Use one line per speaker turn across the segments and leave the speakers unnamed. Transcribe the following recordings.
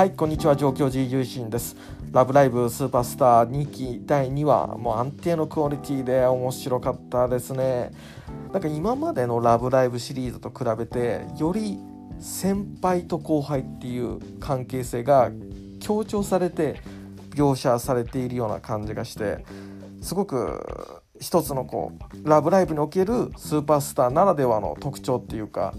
はいこんにちは。上京寺優心です。ラブライブスーパースター2期第2話もう安定のクオリティで面白かったですね。なんか今までのラブライブシリーズと比べてより先輩と後輩っていう関係性が強調されて描写されているような感じがしてすごく一つのこうラブライブにおけるスーパースターならではの特徴っていうか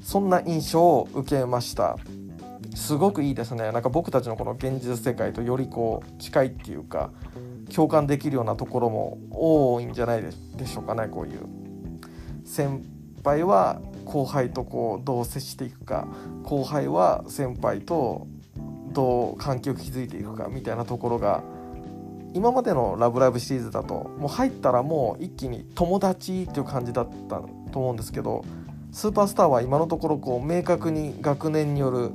そんな印象を受けました。すごくいいですねなんか僕たちのこの現実世界とよりこう近いっていうか共感できるようなところも多いんじゃないでしょうかねこういう先輩は後輩とこうどう接していくか後輩は先輩とどう関係を築いていくかみたいなところが今までの「ラブライブ!」シリーズだともう入ったらもう一気に友達っていう感じだったと思うんですけどスーパースターは今のところこう明確に学年による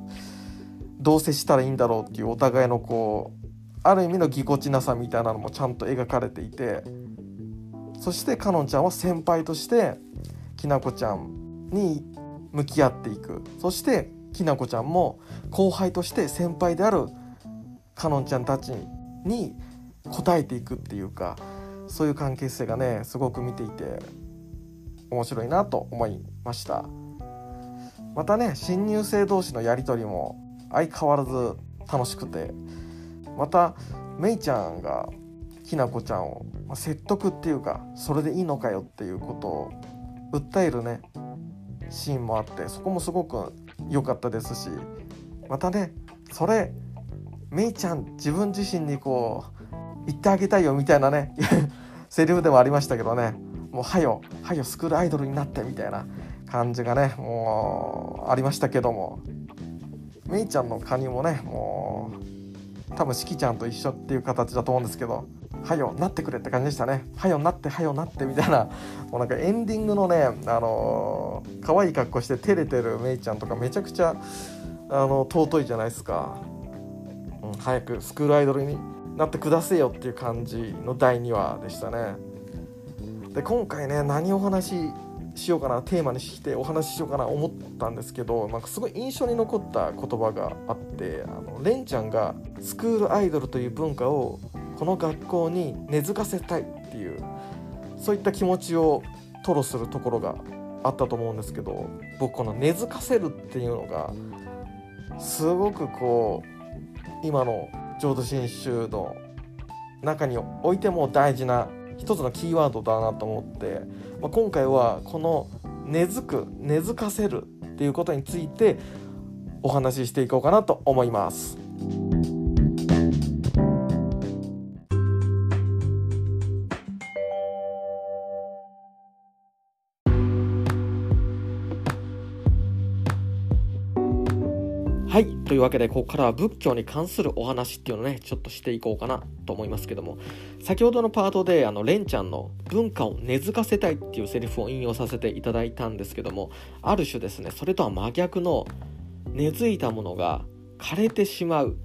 どう接したらいいんだろうっていうお互いのこうある意味のぎこちなさみたいなのもちゃんと描かれていてそしてかのんちゃんは先輩としてきなこちゃんに向き合っていく。そしてきなこちゃんも後輩として先輩であるかのんちゃんたちに応えていくっていうかそういう関係性がねすごく見ていて面白いなと思いました。またね新入生同士のやり取りも相変わらず楽しくて。まためいちゃんがきなこちゃんを説得っていうかそれでいいのかよっていうことを訴えるねシーンもあってそこもすごく良かったですしまたねそれめいちゃん自分自身にこう言ってあげたいよみたいなね セリフでもありましたけどね。もうはよはよスクールアイドルになってみたいな感じがねもうありましたけども。めいちゃんのカニもねもう多分しきちゃんと一緒っていう形だと思うんですけどはよなってくれって感じでしたね。はよなってはよなってみたいなもうなんかエンディングのねあのー、可愛い格好して照れてるめいちゃんとかめちゃくちゃあの尊いじゃないですか、うん、早くスクールアイドルになってくださいよっていう感じの第2話でしたね。で今回ね何お話しようかなテーマにしてお話ししようかな思ったんですけどなんかすごい印象に残った言葉があってあのレンちゃんがスクールアイドルという文化をこの学校に根付かせたいっていうそういった気持ちを吐露するところがあったと思うんですけど僕この根付かせるっていうのがすごくこう今の浄土真宗の中においても大事な一つのキーワードだなと思って、まあ、今回はこの根付く根付かせるっていうことについてお話ししていこうかなと思います。というわけでここからは仏教に関するお話っていうのをねちょっとしていこうかなと思いますけども。先ほどのパートであのレンちゃんの文化を根付かせたいっていうセリフを引用させていただいたんですけどもある種ですねそれとは真逆の根付いたものが枯れてしまう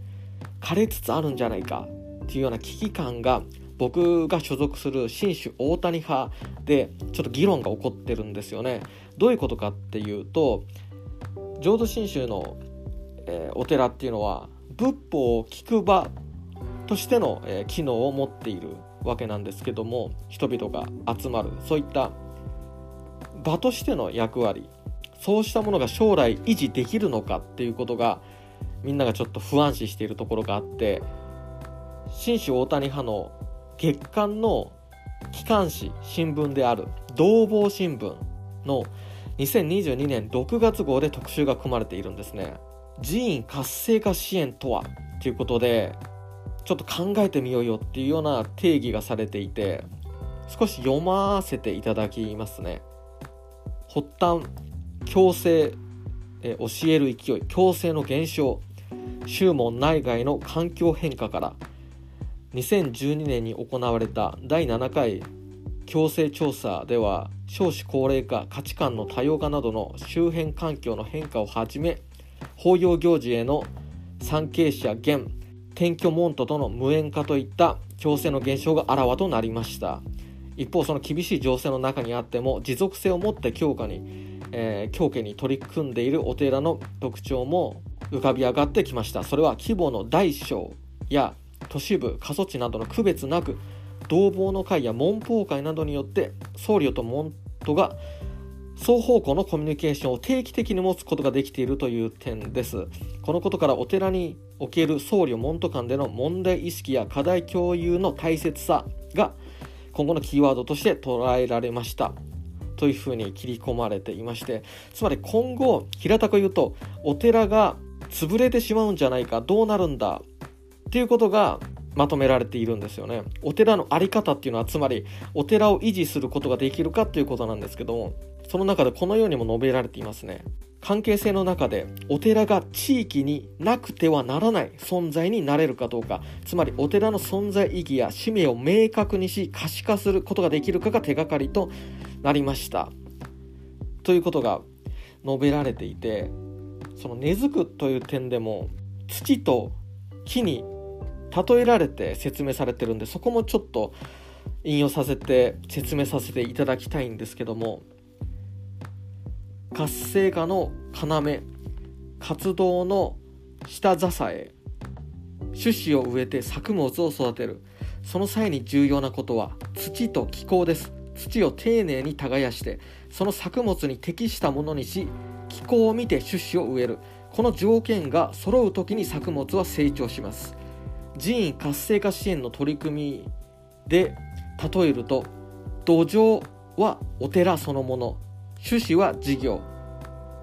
枯れつつあるんじゃないかっていうような危機感が僕が所属する新種大谷派でちょっと議論が起こってるんですよね。どういうことかっていうと浄土真宗のえ、お寺っていうのは仏法を聞く場としての、え、機能を持っているわけなんですけども人々が集まるそういった場としての役割そうしたものが将来維持できるのかっていうことがみんながちょっと不安視しているところがあって新種大谷派の月間の機関紙新聞である同房新聞の2022年6月号で特集が組まれているんですね。寺院活性化支援とは？ということでちょっと考えてみようよっていうような定義がされていて少し読ませていただきますね。発端強制え教える勢い強制の減少宗門内外の環境変化から2012年に行われた第7回強制調査では少子高齢化価値観の多様化などの周辺環境の変化をはじめ法要行事への参詣者減転居門徒との無縁化といった強制の減少があらわとなりました。一方その厳しい情勢の中にあっても持続性を持って強化に、えー、強化に取り組んでいるお寺の特徴も浮かび上がってきました。それは規模の大小や都市部過疎地などの区別なく同房の会や文法会などによって僧侶と門徒が双方向のコミュニケーションを定期的に持つことができているという点です。このことからお寺における僧侶門徒間での問題意識や課題共有の大切さが今後のキーワードとして捉えられました。というふうに切り込まれていましてつまり今後平たく言うとお寺が潰れてしまうんじゃないかどうなるんだっていうことがまとめられているんですよね。お寺の在り方っていうのはつまりお寺を維持することができるかということなんですけどもその中でこのようにも述べられていますね。関係性の中でお寺が地域になくてはならない存在になれるかどうか。つまりお寺の存在意義や使命を明確にし可視化することができるかが手がかりとなりました。ということが述べられていてその根付くという点でも土と木に例えられて説明されてるんでそこもちょっと引用させて説明させていただきたいんですけども活性化の要活動の下支え種子を植えて作物を育てる。その際に重要なことは土と気候です。土を丁寧に耕してその作物に適したものにし気候を見て種子を植える。この条件が揃う時に作物は成長します。寺院活性化支援の取り組みで例えると土壌はお寺そのもの。種子は事業。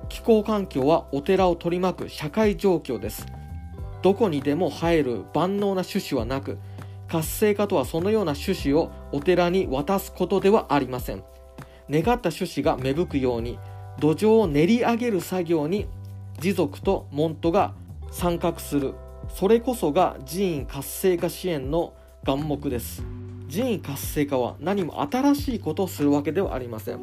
気候環境はお寺を取り巻く社会状況です。どこにでも生える万能な種子はなく活性化とはそのような種子をお寺に渡すことではありません。願った種子が芽吹くように土壌を練り上げる作業に持続と門徒が参画する。それこそが寺院活性化支援の眼目です。寺院活性化は何も新しいことをするわけではありません。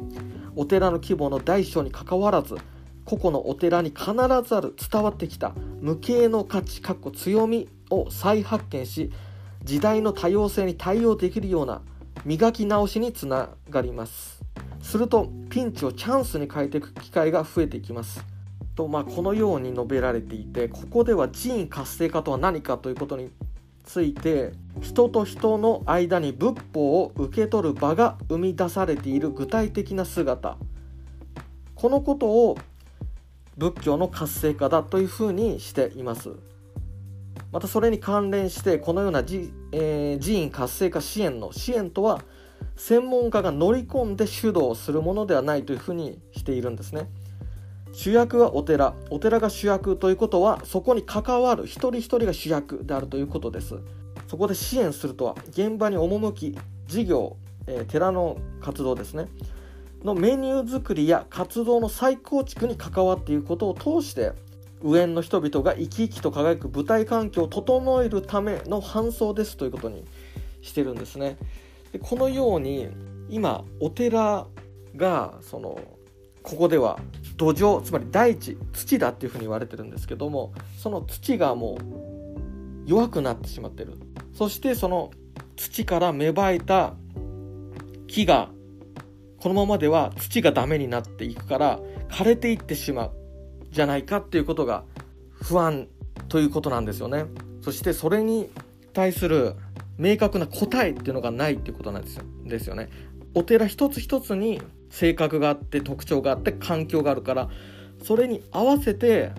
お寺の規模の大小にかかわらず個々のお寺に必ずある伝わってきた無形の価値かっこ強みを再発見し時代の多様性に対応できるような磨き直しにつながります。するとピンチをチャンスに変えていく機会が増えていきます。とまあこのように述べられていてここでは寺院活性化とは何かということについて人と人の間に仏法を受け取る場が生み出されている具体的な姿。このことを仏教の活性化だというふうにしています。またそれに関連してこのような寺,、えー、寺院活性化支援の支援とは専門家が乗り込んで主導するものではないというふうにしているんですね。主役はお寺。お寺が主役ということはそこに関わる一人一人が主役であるということです。そこで支援するとは現場に赴き事業、えー、寺の活動ですね。のメニュー作りや活動の再構築に関わっていくことを通して上の人々が生き生きと輝く舞台環境を整えるための搬送ですということにしてるんですね。でこのように今お寺がそのここでは土壌つまり大地土だっていうふうに言われてるんですけどもその土がもう弱くなってしまってる。そしてその土から芽生えた木がこのままでは土がダメになっていくから枯れていってしまうじゃないかっていうことが不安ということなんですよね。そしてそれに対する明確な答えっていうのがないっていうことなんですよ。ですよね。お寺一つ一つに性格があって特徴があって環境があるからそれに合わせて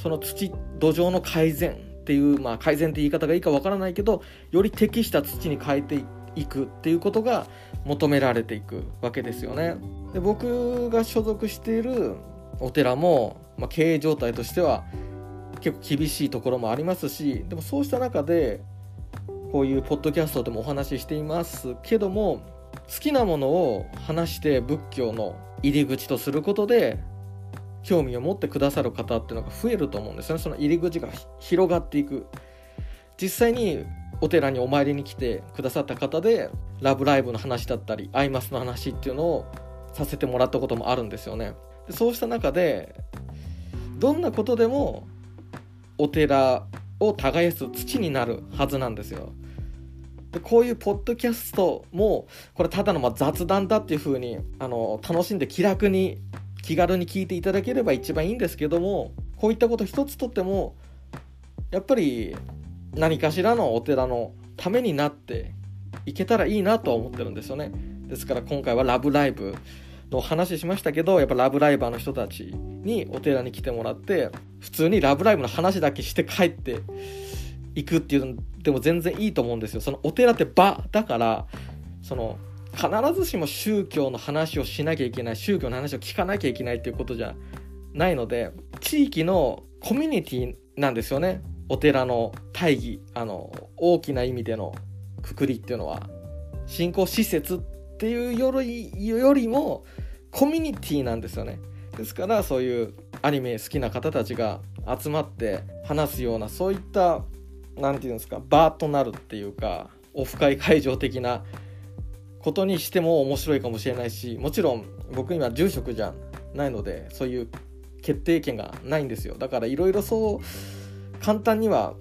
その土土壌の改善っていうまあ改善って言い方がいいかわからないけどより適した土に変えていくっていうことが求められていくわけですよね。で僕が所属しているお寺も、まあ、経営状態としては結構厳しいところもありますしでもそうした中でこういうポッドキャストでもお話ししていますけども好きなものを話して仏教の入り口とすることで興味を持ってくださる方っていうのが増えると思うんですよね。その入り口が広がっていく。実際にお寺にお参りに来てくださった方で「ラブライブ!」の話だったり「アイマス」の話っていうのをさせてもらったこともあるんですよね。でそうした中でどんなことでもお寺を耕す土になるはずなんですよ。でこういうポッドキャストもこれただのま雑談だっていう風にあに楽しんで気楽に気軽に聞いていただければ一番いいんですけどもこういったこと一つとってもやっぱり何かしらのお寺のためになっていけたらいいなとは思ってるんですよねですから今回は「ラブライブ!」の話しましたけどやっぱラブライバーの人たちにお寺に来てもらって普通に「ラブライブ!」の話だけして帰っていくっていうのでも全然いいと思うんですよ。そのお寺って場だからその必ずしも宗教の話をしなきゃいけない宗教の話を聞かなきゃいけないっていうことじゃないので地域のコミュニティなんですよね。お寺の大義あの大きな意味でのくくりっていうのは。信仰施設っていうよりよりもコミュニティなんですよね。ですからそういうアニメ好きな方たちが集まって話すようなそういった何て言うんですかバーとなるっていうかオフ会会場的なことにしても面白いかもしれないしもちろん僕今住職じゃないのでそういう決定権がないんですよ。だからいろいろそう簡単には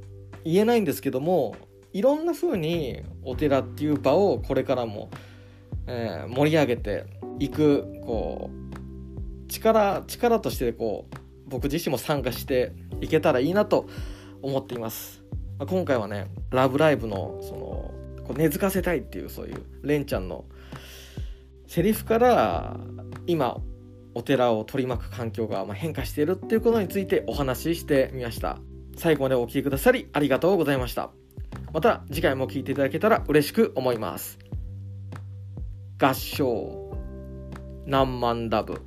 言えないんですけどもいろんな風にお寺っていう場をこれからも、えー、盛り上げていくこう力力としてこう僕自身も参加していけたらいいなと思っています、まあ、今回はね「ラブライブの」そのこう根付かせたいっていうそういうレンちゃんのセリフから今お寺を取り巻く環境が変化しているっていうことについてお話ししてみました。最後までお聴きくださりありがとうございました。また次回も聴いていただけたら嬉しく思います。合唱。何万ダブ。